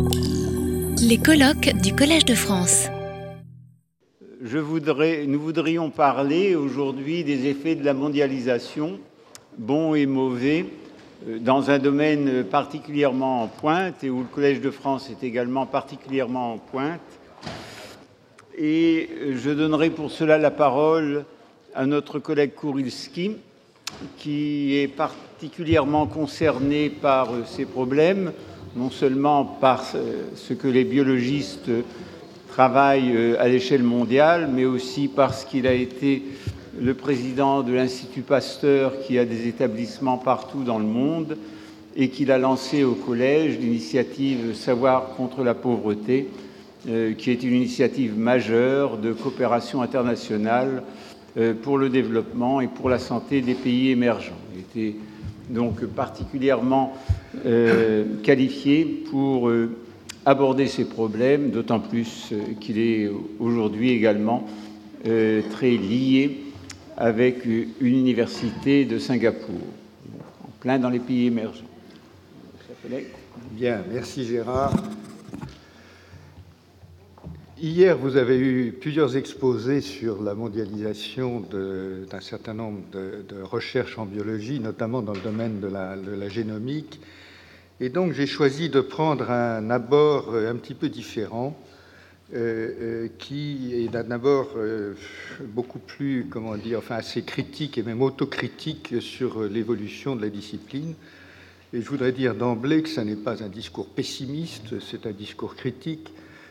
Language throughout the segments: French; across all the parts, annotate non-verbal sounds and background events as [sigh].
Les colloques du Collège de France. Nous voudrions parler aujourd'hui des effets de la mondialisation, bons et mauvais, euh, dans un domaine particulièrement en pointe et où le Collège de France est également particulièrement en pointe. Et je donnerai pour cela la parole à notre collègue Kourilski, qui est particulièrement concerné par euh, ces problèmes, non seulement par euh, ce que les biologistes travaillent à l'échelle mondiale, mais aussi parce qu'il a été le président de l'Institut Pasteur qui a des établissements partout dans le monde et qu'il a lancé au collège l'initiative Savoir contre la pauvreté, euh, qui est une initiative majeure de coopération internationale euh, pour le développement et pour la santé des pays émergents. Donc particulièrement euh, qualifié pour aborder ces problèmes, d'autant plus qu'il est aujourd'hui également très lié avec une université de Singapour, en plein dans les pays émergents. Bien, merci Gérard. Hier, vous avez eu plusieurs exposés sur la mondialisation d'un certain nombre de, recherches en biologie, notamment dans le domaine de la, génomique. Et donc, j'ai choisi de prendre un abord un petit peu différent euh, euh, qui est d'abord euh, beaucoup plus, comment dire, enfin assez critique et même autocritique sur l'évolution de la discipline. Et je voudrais dire d'emblée que ce n'est pas un discours pessimiste, c'est un discours critique,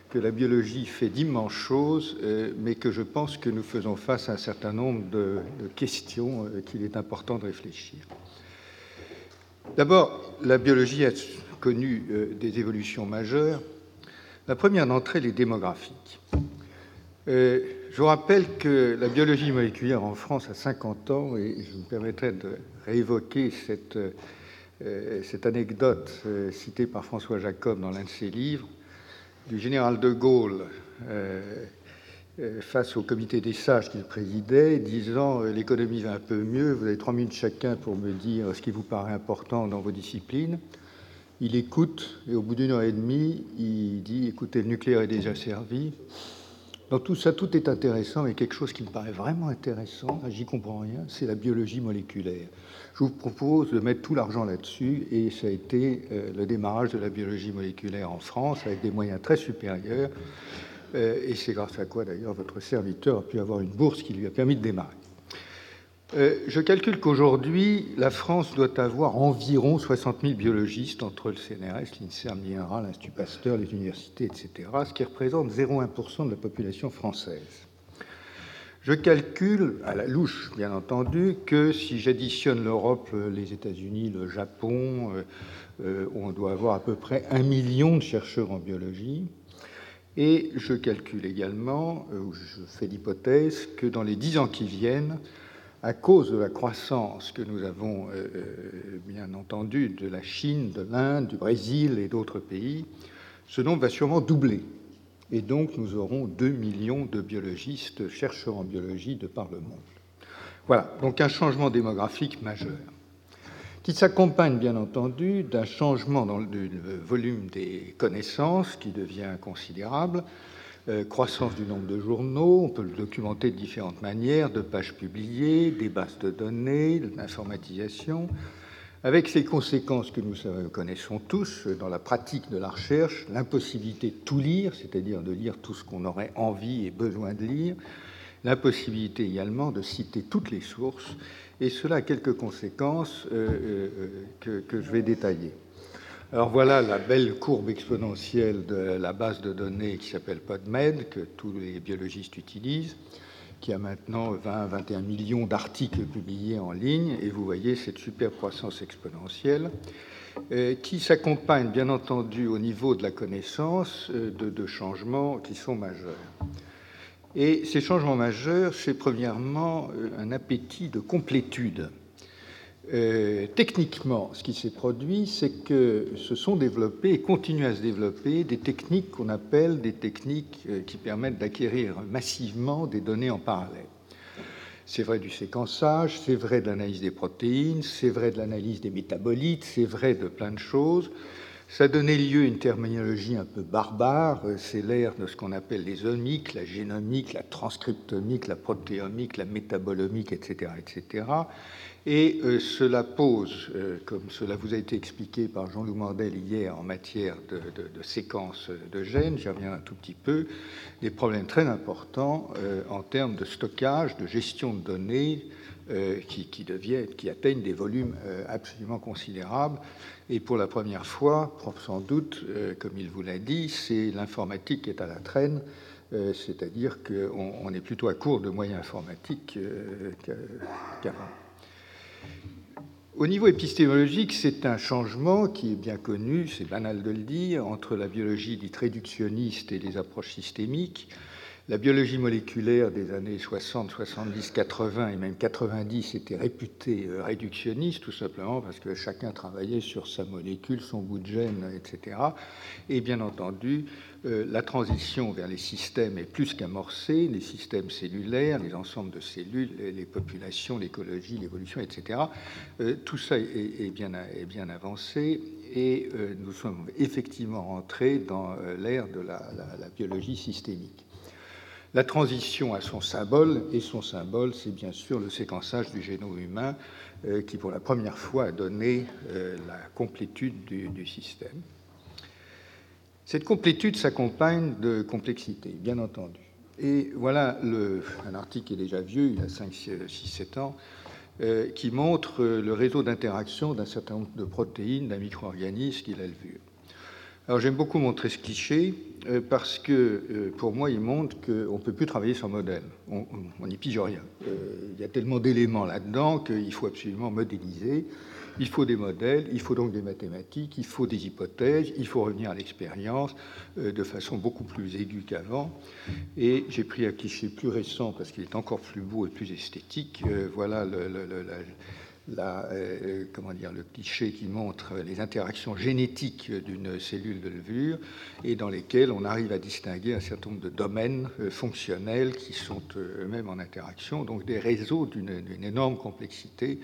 que la biologie fait d'immenses choses, mais que je pense que nous faisons face à un certain nombre de, questions qu'il est important de réfléchir. D'abord, la biologie a connu des évolutions majeures la première d'entre elles est démographique. Euh, je vous rappelle que la biologie moléculaire en France a 50 ans, et je me permettrai de réévoquer cette, euh, anecdote euh, citée par François Jacob dans l'un de ses livres, du général de Gaulle face au comité des sages qu'il présidait, disant L'économie va un peu mieux, vous avez trois minutes chacun pour me dire ce qui vous paraît important dans vos disciplines il écoute, et au bout d'une heure et demie, il dit écoutez, le nucléaire est déjà servi. Dans tout ça, tout est intéressant, mais quelque chose qui me paraît vraiment intéressant, j'y comprends rien, c'est la biologie moléculaire. Je vous propose de mettre tout l'argent là-dessus, et ça a été euh, le démarrage de la biologie moléculaire en France, avec des moyens très supérieurs, euh, et c'est grâce à quoi d'ailleurs votre serviteur a pu avoir une bourse qui lui a permis de démarrer. Euh, je calcule qu'aujourd'hui, la France doit avoir environ 60 000 biologistes entre le CNRS, l'INSERM, l'INRA, l'Institut Pasteur, les universités, etc., ce qui représente 0,1% de la population française. Je calcule, à la louche bien entendu, que si j'additionne l'Europe, les États-Unis, le Japon, euh, euh, on doit avoir à peu près un million de chercheurs en biologie. Et je calcule également, ou je fais l'hypothèse, que dans les dix ans qui viennent, à cause de la croissance que nous avons euh, euh, bien entendu de la Chine, de l'Inde, du Brésil et d'autres pays, ce nombre va sûrement doubler. Et donc nous aurons 2 millions de biologistes, chercheurs en biologie de par le monde. Voilà, donc un changement démographique majeur, qui s'accompagne bien entendu d'un changement dans le volume des connaissances qui devient considérable, croissance du nombre de journaux, on peut le documenter de différentes manières, de pages publiées, des bases de données, l'informatisation, avec ces conséquences que nous connaissons tous dans la pratique de la recherche, l'impossibilité de tout lire, c'est-à-dire de lire tout ce qu'on aurait envie et besoin de lire, l'impossibilité également de citer toutes les sources, et cela a quelques conséquences euh, euh, que je vais détailler. Alors voilà la belle courbe exponentielle de la base de données qui s'appelle PodMed, que tous les biologistes utilisent, qui a maintenant 20-21 millions d'articles publiés en ligne, et vous voyez cette super croissance exponentielle, euh, qui s'accompagne bien entendu au niveau de la connaissance euh, de, de changements qui sont majeurs. Et ces changements majeurs, c'est premièrement euh, un appétit de complétude euh, techniquement, ce qui s'est produit, c'est que se sont développées et continuent à se développer des techniques qu'on appelle des techniques euh, qui permettent d'acquérir massivement des données en parallèle. C'est vrai du séquençage, c'est vrai de l'analyse des protéines, c'est vrai de l'analyse des métabolites, c'est vrai de plein de choses. Ça donnait lieu à une terminologie un peu barbare. C'est l'ère de ce qu'on appelle les omiques, la génomique, la transcriptomique, la protéomique, la métabolomique, etc. etc. Et euh, cela pose, euh, comme cela vous a été expliqué par Jean-Loup Mordel hier en matière de, de, séquences de gènes, j'y reviens un tout petit peu, des problèmes très importants euh, en termes de stockage, de gestion de données, qui, deviennent, qui, atteignent des volumes absolument considérables. Et pour la première fois, sans doute, comme il vous l'a dit, c'est l'informatique qui est à la traîne, c'est-à-dire qu'on est plutôt à court de moyens informatiques qu'avant. Au niveau épistémologique, c'est un changement qui est bien connu, c'est banal de le dire, entre la biologie dite réductionniste et les approches systémiques. La biologie moléculaire des années 60, 70, 80 et même 90 était réputée euh, réductionniste, tout simplement parce que chacun travaillait sur sa molécule, son bout de gène, etc. Et bien entendu, euh, la transition vers les systèmes est plus qu'amorcée, les systèmes cellulaires, les ensembles de cellules, les populations, l'écologie, l'évolution, etc. Euh, tout ça est, bien, avancé et euh, nous sommes effectivement rentrés dans l'ère de la, biologie systémique. La transition a son symbole, et son symbole, c'est bien sûr le séquençage du génome humain, qui pour la première fois a donné la complétude du système. Cette complétude s'accompagne de complexité, bien entendu. Et voilà un article qui est déjà vieux, il a 5, 6, 7 ans, euh, qui montre le réseau d'interaction d'un certain nombre de protéines d'un micro-organisme qu'il a vu. Alors j'aime beaucoup montrer ce cliché euh, parce que euh, pour moi il montre qu'on ne peut plus travailler sans modèle. On n'y pige rien. il y a tellement d'éléments là-dedans qu'il faut absolument modéliser. Il faut des modèles, il faut donc des mathématiques, il faut des hypothèses, il faut revenir à l'expérience euh, de façon beaucoup plus aiguë qu'avant. Et j'ai pris un cliché plus récent parce qu'il est encore plus beau et plus esthétique. Euh, voilà le, euh, comment dire, le cliché qui montre les interactions génétiques d'une cellule de levure et dans lesquelles on arrive à distinguer un certain nombre de domaines fonctionnels qui sont eux-mêmes en interaction, donc des réseaux d'une énorme complexité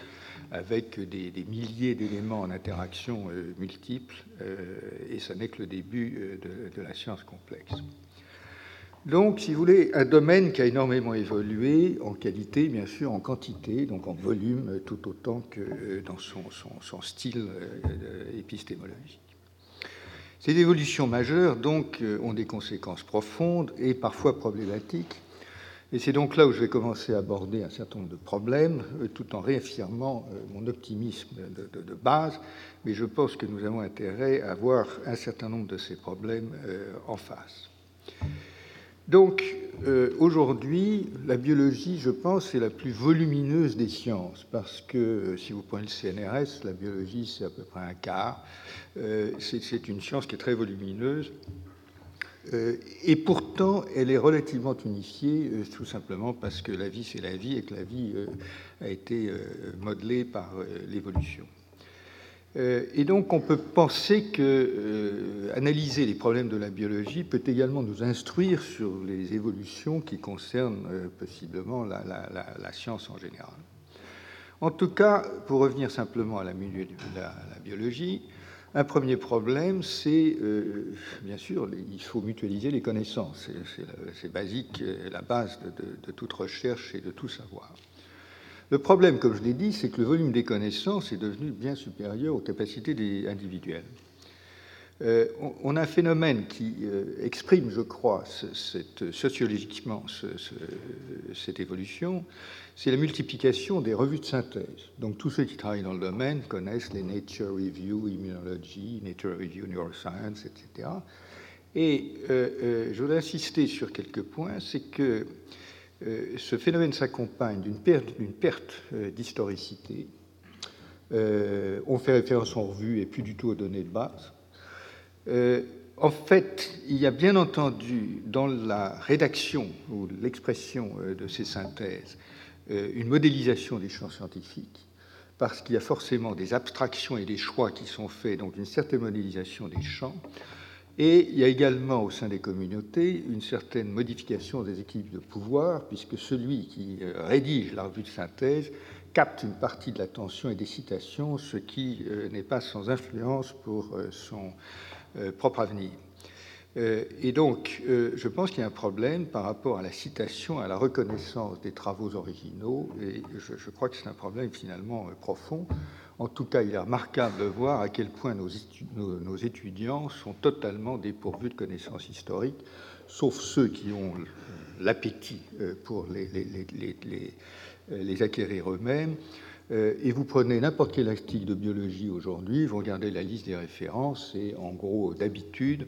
avec des, milliers d'éléments en interaction euh, multiples, euh, et ce n'est que le début euh, de, la science complexe. Donc, si vous voulez, un domaine qui a énormément évolué en qualité, bien sûr, en quantité, donc en volume, tout autant que dans son, style épistémologique. Ces évolutions majeures, donc, ont des conséquences profondes et parfois problématiques et c'est donc là où je vais commencer à aborder un certain nombre de problèmes, euh, tout en réaffirmant euh, mon optimisme de, base, mais je pense que nous avons intérêt à voir un certain nombre de ces problèmes euh, en face. Donc, aujourd'hui, la biologie, je pense, est la plus volumineuse des sciences, parce que si vous prenez le CNRS, la biologie, c'est à peu près un quart. c'est une science qui est très volumineuse euh, et pourtant, elle est relativement unifiée, euh, tout simplement parce que la vie, c'est la vie et que la vie euh, a été modelée par l'évolution. Et donc, on peut penser que analyser les problèmes de la biologie peut également nous instruire sur les évolutions qui concernent possiblement la, science en général. En tout cas, pour revenir simplement à la de la biologie, un premier problème, c'est euh, bien sûr, il faut mutualiser les connaissances. C'est basique, la base de, toute recherche et de tout savoir. Le problème, comme je l'ai dit, c'est que le volume des connaissances est devenu bien supérieur aux capacités des individuels. Euh, on, a un phénomène qui euh, exprime, je crois, cette, sociologiquement cette évolution, c'est la multiplication des revues de synthèse. Donc tous ceux qui travaillent dans le domaine connaissent les Nature Review Immunology, Nature Review Neuroscience, etc. Et euh, euh, je voudrais insister sur quelques points, c'est que euh, ce phénomène s'accompagne d'une perte, perte d'historicité. on fait référence en revue et plus du tout aux données de base. en fait, il y a bien entendu dans la rédaction ou l'expression de ces synthèses euh, une modélisation des champs scientifiques, parce qu'il y a forcément des abstractions et des choix qui sont faits, donc une certaine modélisation des champs. Et il y a également au sein des communautés une certaine modification des équipes de pouvoir, puisque celui qui euh, rédige la revue de synthèse capte une partie de l'attention et des citations, ce qui n'est pas sans influence pour son propre avenir. Et donc, je pense qu'il y a un problème par rapport à la citation, à la reconnaissance des travaux originaux, et je, crois que c'est un problème finalement profond. En tout cas, il est remarquable de voir à quel point nos, étudiants sont totalement dépourvus de connaissances historiques, sauf ceux qui ont l'appétit pour les, les, acquérir eux-mêmes. Et vous prenez n'importe quel article de biologie aujourd'hui, vous regardez la liste des références, et en gros, d'habitude,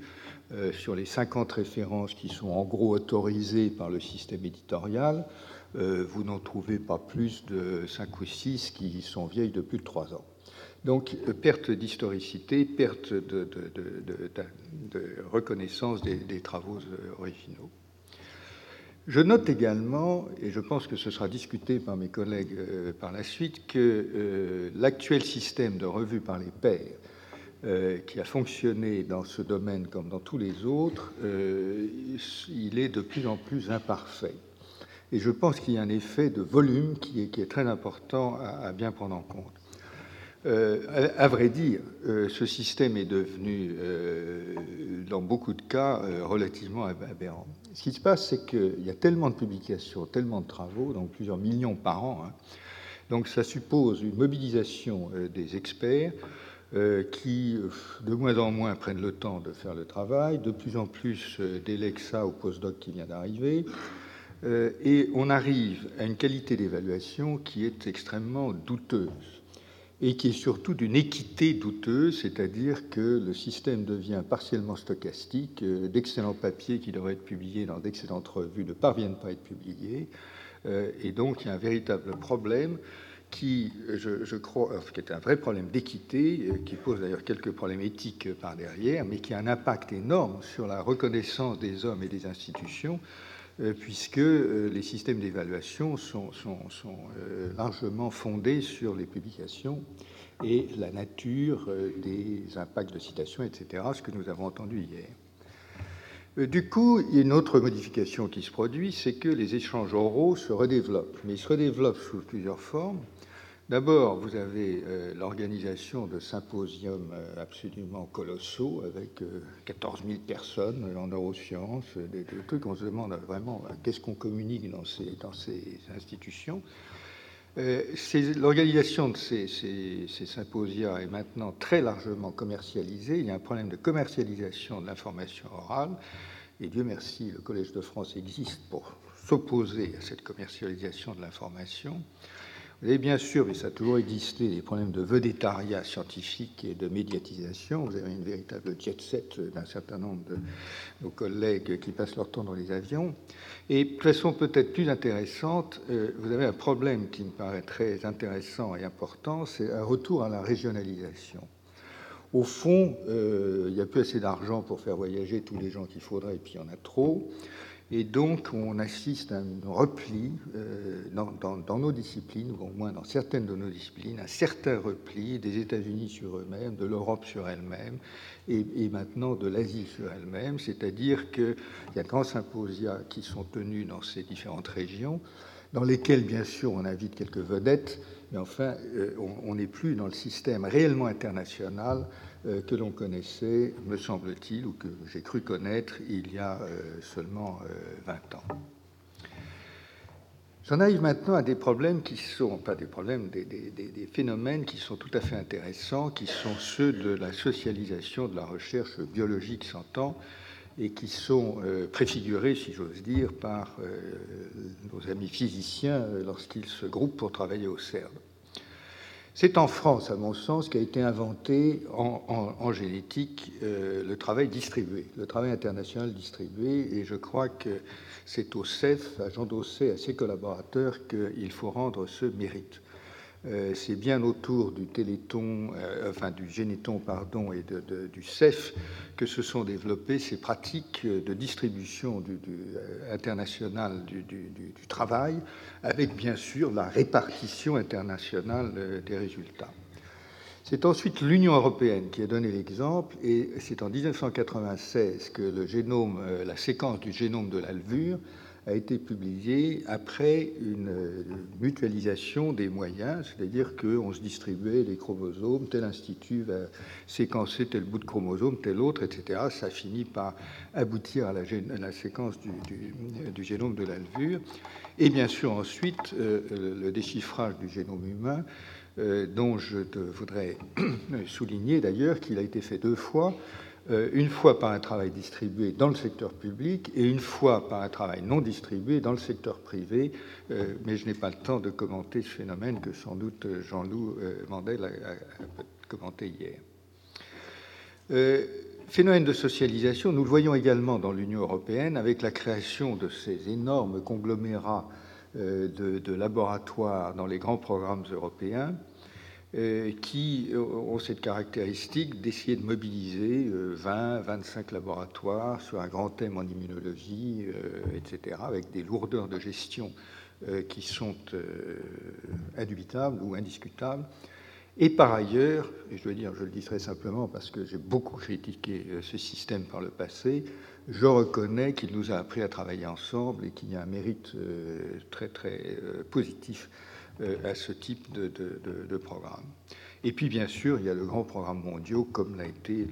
sur les 50 références qui sont en gros autorisées par le système éditorial, vous n'en trouvez pas plus de 5 ou 6 qui sont vieilles de plus de 3 ans. Donc, perte d'historicité, perte de, reconnaissance des, travaux originaux. Je note également, et je pense que ce sera discuté par mes collègues par la suite, que l'actuel système de revue par les pairs, qui a fonctionné dans ce domaine comme dans tous les autres, il est de plus en plus imparfait. Et je pense qu'il y a un effet de volume qui est, très important à, bien prendre en compte. Euh, à, vrai dire, euh, ce système est devenu, euh, dans beaucoup de cas, relativement aberrant. Ce qui se passe, c'est qu'il y a tellement de publications, tellement de travaux, donc plusieurs millions par an. Hein. donc ça suppose une mobilisation des experts qui, de moins en moins, prennent le temps de faire le travail, de plus en plus délèguent ça au postdoc qui vient d'arriver. Euh, et on arrive à une qualité d'évaluation qui est extrêmement douteuse et qui est surtout d'une équité douteuse, c'est-à-dire que le système devient partiellement stochastique, euh, d'excellents papiers qui devraient être publiés dans d'excellentes revues ne parviennent pas à être publiés, euh, et donc il y a un véritable problème qui, je, crois, qui est un vrai problème d'équité, qui pose d'ailleurs quelques problèmes éthiques par derrière, mais qui a un impact énorme sur la reconnaissance des hommes et des institutions, puisque euh, les systèmes d'évaluation sont, euh, largement fondés sur les publications et la nature des impacts de citation, etc., ce que nous avons entendu hier. Du coup, une autre modification qui se produit, c'est que les échanges oraux se redéveloppent, mais ils se redéveloppent sous plusieurs formes. D'abord, vous avez euh, l'organisation de symposiums euh, absolument colossaux avec 14 euh, 000 personnes en neurosciences, des, trucs qu'on se demande vraiment qu'est-ce qu'on communique dans ces, institutions. L'organisation de ces, ces, ces est maintenant très largement commercialisée. Il y a un problème de commercialisation de l'information orale. Et Dieu merci, le Collège de France existe pour s'opposer à cette commercialisation de l'information. Avez bien sûr, mais ça a toujours existé, des problèmes de vedettariat scientifique et de médiatisation. Vous avez une véritable jet set d'un certain nombre de nos collègues qui passent leur temps dans les avions. Et de façon peut-être plus intéressante, euh, vous avez un problème qui me paraît très intéressant et important, c'est un retour à la régionalisation. Au fond, euh, il n'y a plus assez d'argent pour faire voyager tous les gens qu'il faudrait, et puis il y en a trop. Et donc, on assiste à un repli euh, dans, nos disciplines, ou au moins dans certaines de nos disciplines, un certain repli des États-Unis sur eux-mêmes, de l'Europe sur elle-même, et, maintenant de l'Asie sur elle-même. C'est-à-dire qu'il y a grands symposia qui sont tenus dans ces différentes régions, dans lesquels, bien sûr, on invite quelques vedettes, mais enfin, euh, on n'est plus dans le système réellement international que l'on connaissait, me semble-t-il, ou que j'ai cru connaître il y a euh, seulement 20 euh, ans. J'en arrive maintenant à des problèmes qui sont, pas des problèmes, des, phénomènes qui sont tout à fait intéressants, qui sont ceux de la socialisation de la recherche biologique, s'entend, et qui sont préfigurés, si j'ose dire, par nos amis physiciens lorsqu'ils se groupent pour travailler au CERN. C'est en France, à mon sens, qu'a été inventé en, génétique euh, le travail distribué, le travail international distribué, et je crois que c'est au CEF, à Jean Dosset, à ses collaborateurs, qu'il faut rendre ce mérite. Euh, c'est bien autour du Téléthon, euh, enfin du Généton, pardon, et du CEF que se sont développées ces pratiques de distribution du, euh, internationale du, travail, avec bien sûr la répartition internationale des résultats. C'est ensuite l'Union européenne qui a donné l'exemple, et c'est en 1996 que le génome, la séquence du génome de la levure a été publié après une mutualisation des moyens, c'est-à-dire qu'on se distribuait les chromosomes, tel institut va séquencer tel bout de chromosome, tel autre, etc. Ça finit par aboutir à la, séquence du, génome de la levure. Et bien sûr, ensuite, euh, le déchiffrage du génome humain, euh, dont je voudrais [clears throat] souligner d'ailleurs qu'il a été fait deux fois une fois par un travail distribué dans le secteur public et une fois par un travail non distribué dans le secteur privé, euh, mais je n'ai pas le temps de commenter ce phénomène que sans doute Jean-Loup euh, Mandel a, commenté hier. Phénomène de socialisation, nous le voyons également dans l'Union européenne avec la création de ces énormes conglomérats de, laboratoires dans les grands programmes européens euh, qui ont cette caractéristique d'essayer de mobiliser 20, euh, 25 laboratoires sur un grand thème en immunologie, euh, etc., avec des lourdeurs de gestion qui sont indubitables ou indiscutables. Et par ailleurs, et je veux dire, je le dis très simplement parce que j'ai beaucoup critiqué ce système par le passé, je reconnais qu'il nous a appris à travailler ensemble et qu'il y a un mérite très très positif euh, à ce type de, programme. Et puis, bien sûr, il y a le grand programme mondiaux, comme l'a été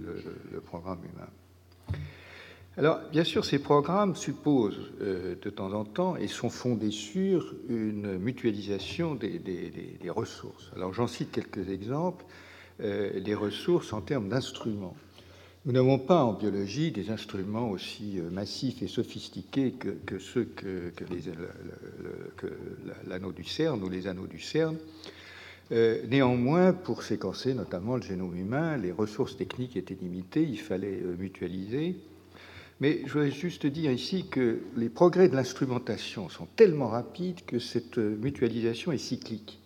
le, programme humain. Alors, bien sûr, ces programmes supposent euh, de temps en temps et sont fondés sur une mutualisation des, ressources. Alors, j'en cite quelques exemples. Euh, des ressources en termes d'instruments. Nous n'avons pas en biologie des instruments aussi euh, massifs et sophistiqués que, ceux que, l'anneau du CERN ou les anneaux du CERN. Euh, néanmoins, pour séquencer notamment le génome humain, les ressources techniques étaient limitées, il fallait euh, mutualiser. Mais je voudrais juste dire ici que les progrès de l'instrumentation sont tellement rapides que cette mutualisation est cyclique.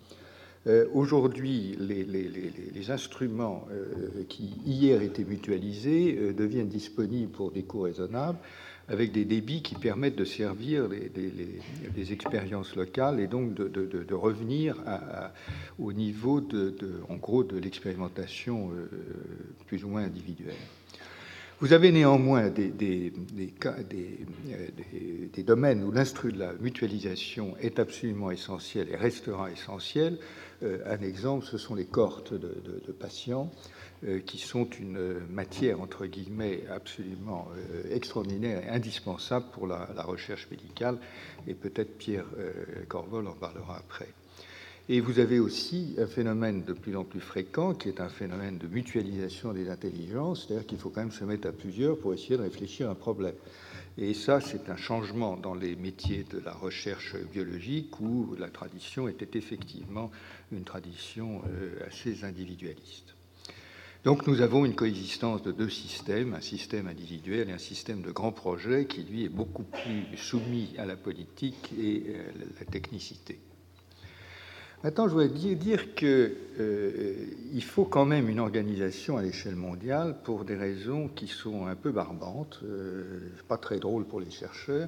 Euh, aujourd'hui, les, instruments euh, qui hier étaient mutualisés euh, deviennent disponibles pour des coûts raisonnables, avec des débits qui permettent de servir les, expériences locales et donc de, revenir au niveau de, en gros, de l'expérimentation plus ou moins individuelle. Vous avez néanmoins des, des, domaines où la mutualisation est absolument essentielle et restera essentielle. Euh, un exemple, ce sont les cohortes de, patients euh, qui sont une matière, entre guillemets, absolument euh, extraordinaire et indispensable pour la, recherche médicale. Et peut-être Pierre Corvol en parlera après. Et vous avez aussi un phénomène de plus en plus fréquent qui est un phénomène de mutualisation des intelligences, c'est-à-dire qu'il faut quand même se mettre à plusieurs pour essayer de réfléchir à un problème. Et ça, c'est un changement dans les métiers de la recherche biologique où la tradition était effectivement une tradition euh, assez individualiste. Donc nous avons une coexistence de deux systèmes, un système individuel et un système de grands projets qui, lui, est beaucoup plus soumis à la politique et à euh, la technicité. Maintenant, je voudrais dire qu'il euh, faut quand même une organisation à l'échelle mondiale pour des raisons qui sont un peu barbantes, euh, pas très drôles pour les chercheurs,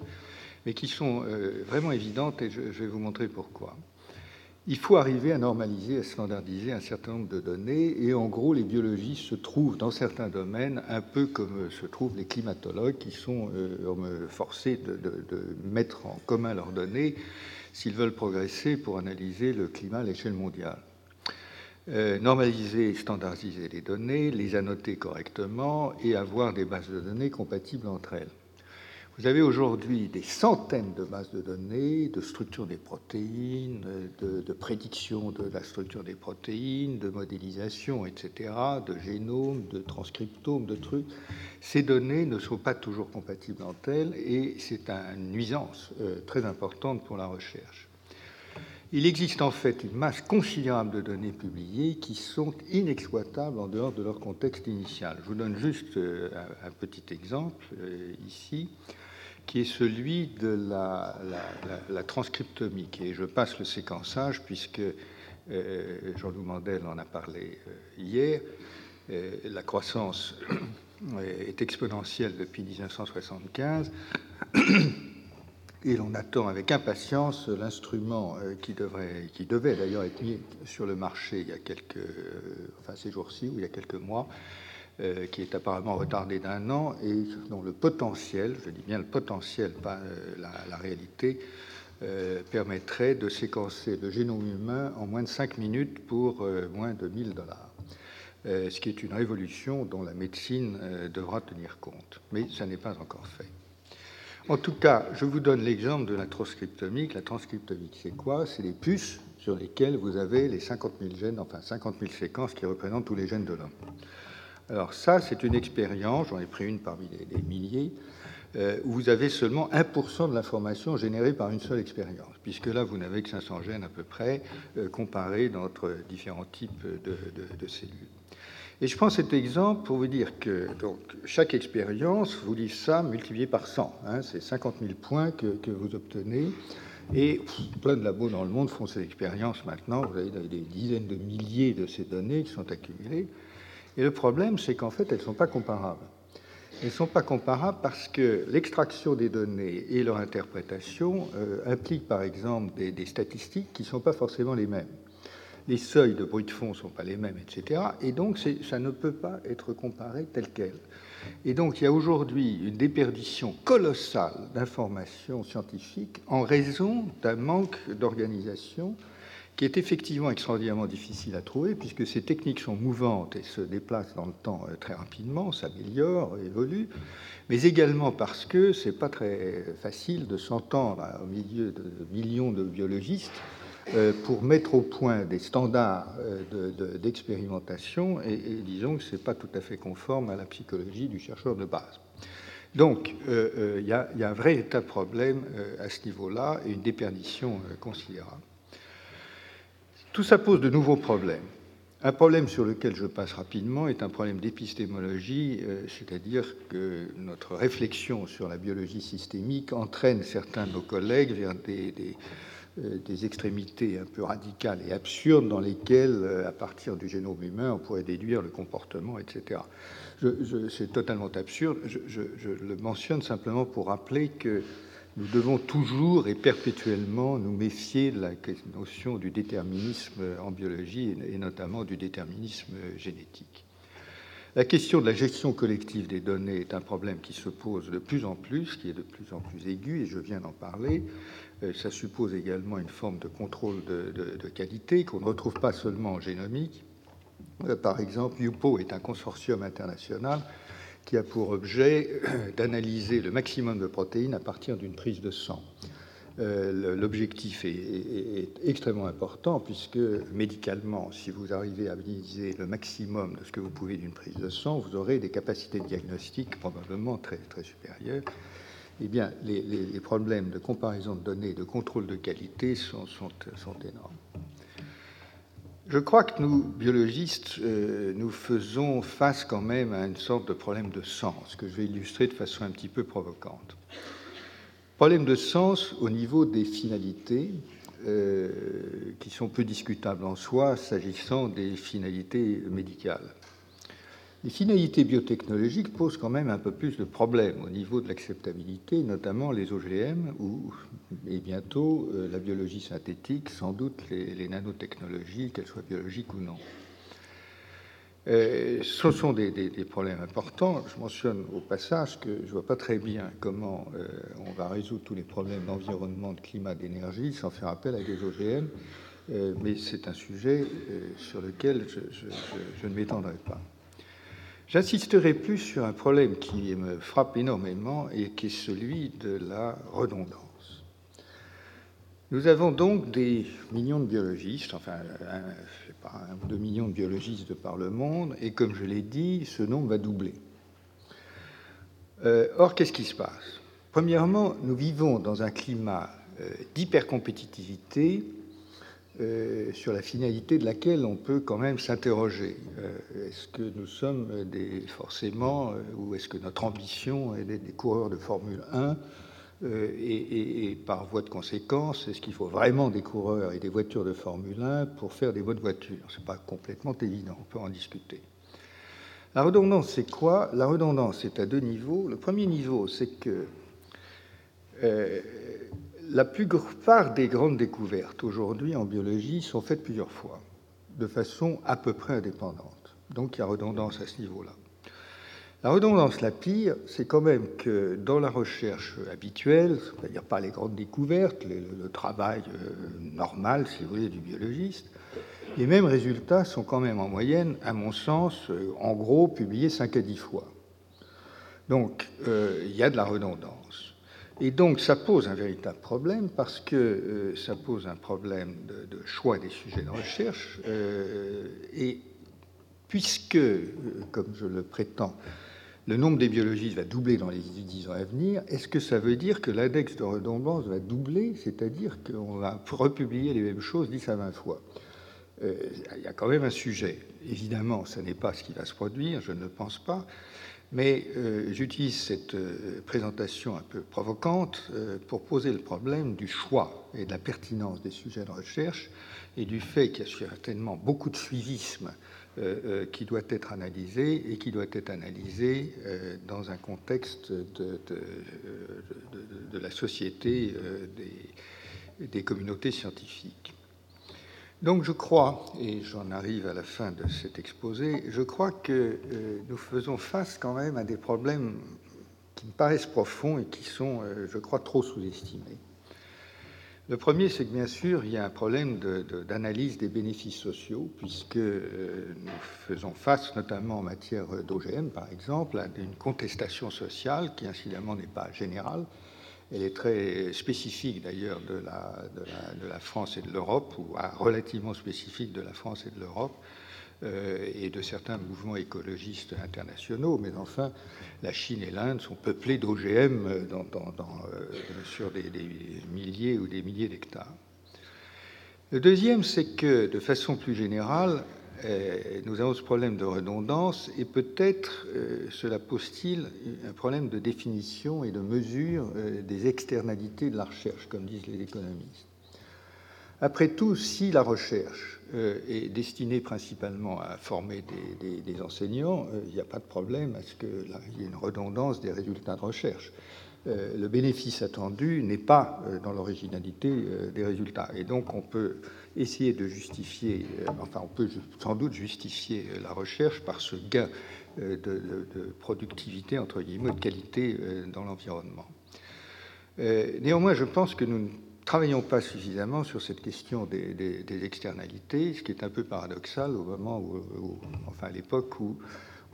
mais qui sont euh, vraiment évidentes et je, vais vous montrer pourquoi. Il faut arriver à normaliser, à standardiser un certain nombre de données et en gros, les biologistes se trouvent dans certains domaines un peu comme se trouvent les climatologues qui sont forcés de mettre en commun leurs données s'ils veulent progresser pour analyser le climat à l'échelle mondiale. Euh, normaliser et standardiser les données, les annoter correctement et avoir des bases de données compatibles entre elles. Vous avez aujourd'hui des centaines de bases de données, de structure des protéines, de, prédiction de la structure des protéines, de modélisation, etc., de génome, de transcriptome, de trucs. Ces données ne sont pas toujours compatibles entre elles et c'est une nuisance euh, très importante pour la recherche. Il existe en fait une masse considérable de données publiées qui sont inexploitables en dehors de leur contexte initial. Je vous donne juste euh, un petit exemple euh, ici qui est celui de la, transcriptomie. Et je passe le séquençage puisque euh, Jean-Loup Mandel en a parlé euh, hier. Euh, la croissance est exponentielle depuis 1975 et l'on attend avec impatience l'instrument qui, qui devait d'ailleurs être mis sur le marché il y a quelques, enfin ces jours-ci ou il y a quelques mois, euh, qui est apparemment retardé d'un an et dont le potentiel, je dis bien le potentiel, pas euh, la, réalité, euh, permettrait de séquencer le génome humain en moins de 5 minutes pour moins de 1000 dollars. ce qui est une révolution dont la médecine devra tenir compte. Mais ça n'est pas encore fait. En tout cas, je vous donne l'exemple de la transcriptomique. La transcriptomique, c'est quoi? C'est les puces sur lesquelles vous avez les 50 000 gènes, enfin 50 000 séquences qui représentent tous les gènes de l'homme. Alors ça, c'est une expérience, j'en ai pris une parmi les, milliers, euh, où vous avez seulement 1% de l'information générée par une seule expérience, puisque là, vous n'avez que 500 gènes à peu près, euh, comparés entre différents types de, cellules. Et je prends cet exemple pour vous dire que chaque expérience, vous dites ça multiplié par 100. Hein, c'est 50 000 points que, vous obtenez. Et plein de labos dans le monde font ces expériences maintenant. Vous avez des dizaines de milliers de ces données qui sont accumulées. Et le problème, c'est qu'en fait, elles ne sont pas comparables. Elles ne sont pas comparables parce que l'extraction des données et leur interprétation euh, impliquent, par exemple, des, statistiques qui ne sont pas forcément les mêmes. Les seuils de bruit de fond ne sont pas les mêmes, etc. Et donc, ça ne peut pas être comparé tel quel. Et donc, il y a aujourd'hui une déperdition colossale d'informations scientifiques en raison d'un manque d'organisation qui est effectivement extraordinairement difficile à trouver, puisque ces techniques sont mouvantes et se déplacent dans le temps euh, très rapidement, s'améliorent, évoluent, mais également parce que c'est pas très facile de s'entendre au milieu de millions de biologistes euh, pour mettre au point des standards euh, d'expérimentation, et, disons que ce n'est pas tout à fait conforme à la psychologie du chercheur de base. Donc, il y, a un vrai état de problème à ce niveau-là et une déperdition considérable. Tout ça pose de nouveaux problèmes. Un problème sur lequel je passe rapidement est un problème d'épistémologie, euh, c'est-à-dire que notre réflexion sur la biologie systémique entraîne certains de nos collègues vers des, euh, extrémités un peu radicales et absurdes dans lesquelles, euh, à partir du génome humain, on pourrait déduire le comportement, etc. C'est totalement absurde. je, le mentionne simplement pour rappeler que nous devons toujours et perpétuellement nous méfier de la notion du déterminisme en biologie et notamment du déterminisme génétique. La question de la gestion collective des données est un problème qui se pose de plus en plus, qui est de plus en plus aigu, et je viens d'en parler. Euh, ça suppose également une forme de contrôle de, qualité qu'on ne retrouve pas seulement en génomique. Euh, par exemple, UPO est un consortium international qui a pour objet [clears throat] d'analyser le maximum de protéines à partir d'une prise de sang. Euh, l'objectif est, extrêmement important puisque médicalement, si vous arrivez à analyser le maximum de ce que vous pouvez d'une prise de sang, vous aurez des capacités de diagnostic probablement très, très supérieures. Eh bien, les, problèmes de comparaison de données, de contrôle de qualité sont, sont, sont énormes. Je crois que nous, biologistes, euh, nous faisons face quand même à une sorte de problème de sens, que je vais illustrer de façon un petit peu provocante. Problème de sens au niveau des finalités, euh, qui sont peu discutables en soi s'agissant des finalités médicales. Les finalités biotechnologiques posent quand même un peu plus de problèmes au niveau de l'acceptabilité, notamment les OGM ou, et bientôt, euh, la biologie synthétique, sans doute les, nanotechnologies, qu'elles soient biologiques ou non. Euh, ce sont des, problèmes importants. Je mentionne au passage que je ne vois pas très bien comment euh, on va résoudre tous les problèmes d'environnement, de climat, d'énergie sans faire appel à des OGM, mais c'est un sujet sur lequel je ne m'étendrai pas. J'insisterai plus sur un problème qui me frappe énormément et qui est celui de la redondance. Nous avons donc des millions de biologistes, enfin, un, pas, un deux millions de biologistes de par le monde, et comme je l'ai dit, ce nombre va doubler. Euh, or, qu'est-ce qui se passe? Premièrement, nous vivons dans un climat euh, d'hypercompétitivité euh, sur la finalité de laquelle on peut quand même s'interroger. Euh, est-ce que nous sommes forcément, euh, ou est-ce que notre ambition est d'être des coureurs de Formule 1 et, par voie de conséquence, est-ce qu'il faut vraiment des coureurs et des voitures de Formule 1 pour faire des bonnes voitures? Ce n'est pas complètement évident, on peut en discuter. La redondance, c'est quoi? La redondance est à deux niveaux. Le premier niveau, c'est que la plupart des grandes découvertes aujourd'hui en biologie sont faites plusieurs fois, de façon à peu près indépendante. Donc il y a redondance à ce niveau-là. La redondance la pire, c'est quand même que dans la recherche habituelle, c'est-à-dire pas les grandes découvertes, le, travail euh, normal, si vous voulez, du biologiste, les mêmes résultats sont quand même en moyenne, à mon sens, euh, en gros, publiés 5 à 10 fois. Donc, euh, il y a de la redondance. Et donc, ça pose un véritable problème parce que ça pose un problème de, choix des sujets de recherche. et puisque, comme je le prétends, le nombre des biologistes va doubler dans les 10 ans à venir, est-ce que ça veut dire que l'index de redondance va doubler, c'est-à-dire qu'on va republier les mêmes choses 10 à 20 fois? Euh, Il y a quand même un sujet. Évidemment, ce n'est pas ce qui va se produire, je ne pense pas, mais euh, j'utilise cette euh, présentation un peu provocante pour poser le problème du choix et de la pertinence des sujets de recherche et du fait qu'il y a certainement beaucoup de suivisme euh, euh, qui doit être analysé et qui doit être analysé euh, dans un contexte de, la société des, communautés scientifiques. Donc je crois, et j'en arrive à la fin de cet exposé, je crois que nous faisons face quand même à des problèmes qui me paraissent profonds et qui sont, je crois, trop sous-estimés. Le premier, c'est que bien sûr, il y a un problème d'analyse des bénéfices sociaux, puisque euh, nous faisons face, notamment en matière d'OGM, par exemple, à une contestation sociale qui, incidemment, n'est pas générale. Elle est très spécifique, d'ailleurs, de la, France et de l'Europe, ou relativement spécifique de la France et de l'Europe. Euh, et de certains mouvements écologistes internationaux, mais enfin, la Chine et l'Inde sont peuplées d'OGM euh, sur des, milliers ou des milliers d'hectares. Le deuxième, c'est que, de façon plus générale, euh, nous avons ce problème de redondance et peut-être cela pose-t-il un problème de définition et de mesure des externalités de la recherche, comme disent les économistes. Après tout, si la recherche euh, est destinée principalement à former des, enseignants, euh, il n'y a pas de problème à ce qu'il y ait une redondance des résultats de recherche. Euh, le bénéfice attendu n'est pas dans l'originalité des résultats. Et donc on peut essayer de justifier, enfin on peut sans doute justifier la recherche par ce gain de, productivité, entre guillemets, de qualité dans l'environnement. néanmoins, je pense que nous travaillons pas suffisamment sur cette question des, externalités, ce qui est un peu paradoxal au moment où, enfin à l'époque où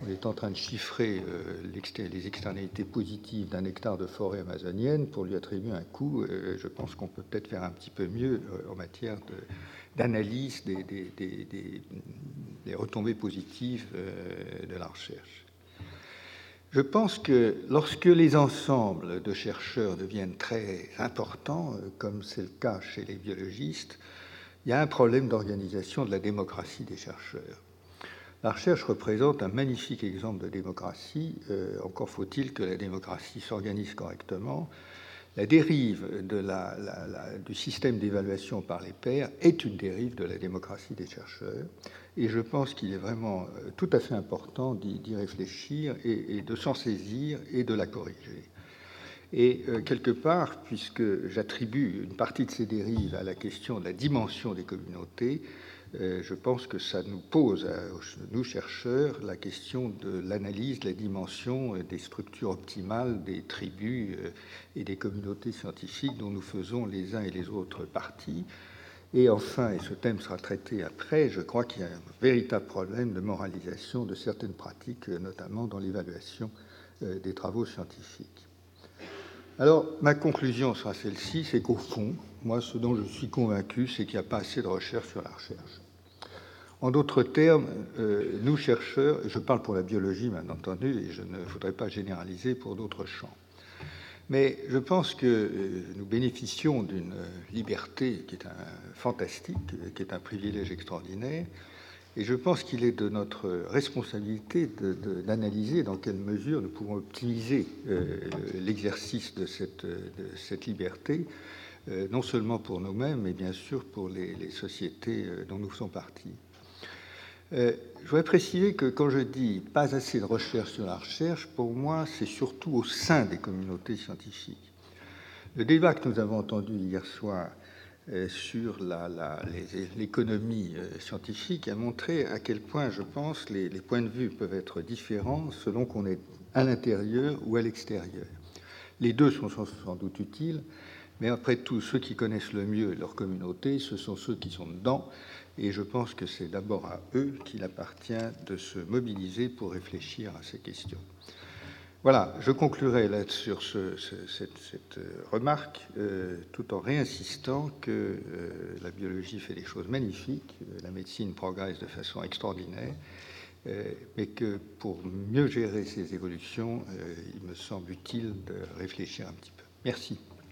on est en train de chiffrer euh, les externalités positives d'un hectare de forêt amazonienne pour lui attribuer un coût. Euh, je pense qu'on peut peut-être faire un petit peu mieux euh, en matière d'analyse des, retombées positives de la recherche. Je pense que lorsque les ensembles de chercheurs deviennent très importants, comme c'est le cas chez les biologistes, il y a un problème d'organisation de la démocratie des chercheurs. La recherche représente un magnifique exemple de démocratie. Euh, encore faut-il que la démocratie s'organise correctement. La dérive du système d'évaluation par les pairs est une dérive de la démocratie des chercheurs. Et je pense qu'il est vraiment euh, tout à fait important d'y réfléchir et, de s'en saisir et de la corriger. Et euh, quelque part, puisque j'attribue une partie de ces dérives à la question de la dimension des communautés, je pense que ça nous pose, nous chercheurs, la question de l'analyse de la dimension des structures optimales des tribus et des communautés scientifiques dont nous faisons les uns et les autres partie. Et enfin, et ce thème sera traité après, je crois qu'il y a un véritable problème de moralisation de certaines pratiques, notamment dans l'évaluation euh, des travaux scientifiques. Alors, ma conclusion sera celle-ci, c'est qu'au fond, moi, ce dont je suis convaincu, c'est qu'il n'y a pas assez de recherche sur la recherche. En d'autres termes, euh, nous chercheurs, je parle pour la biologie, bien entendu, et je ne voudrais pas généraliser pour d'autres champs, mais je pense que euh, nous bénéficions d'une liberté qui est fantastique, qui est un privilège extraordinaire. Et je pense qu'il est de notre responsabilité d'analyser dans quelle mesure nous pouvons optimiser euh, l'exercice de cette, de cette, liberté, non seulement pour nous-mêmes, mais bien sûr pour les, les sociétés dont nous sommes partis. Euh, je voudrais préciser que quand je dis pas assez de recherche sur la recherche, pour moi, c'est surtout au sein des communautés scientifiques. Le débat que nous avons entendu hier soir sur l'économie scientifique a montré à quel point, je pense, les points de vue peuvent être différents selon qu'on est à l'intérieur ou à l'extérieur. Les deux sont sans doute utiles, mais après tout, ceux qui connaissent le mieux leur communauté, ce sont ceux qui sont dedans, et je pense que c'est d'abord à eux qu'il appartient de se mobiliser pour réfléchir à ces questions. Voilà, je conclurai là sur cette, remarque euh, tout en réinsistant que euh, la biologie fait des choses magnifiques, euh, la médecine progresse de façon extraordinaire, mais que pour mieux gérer ces évolutions, il me semble utile de réfléchir un petit peu. Merci.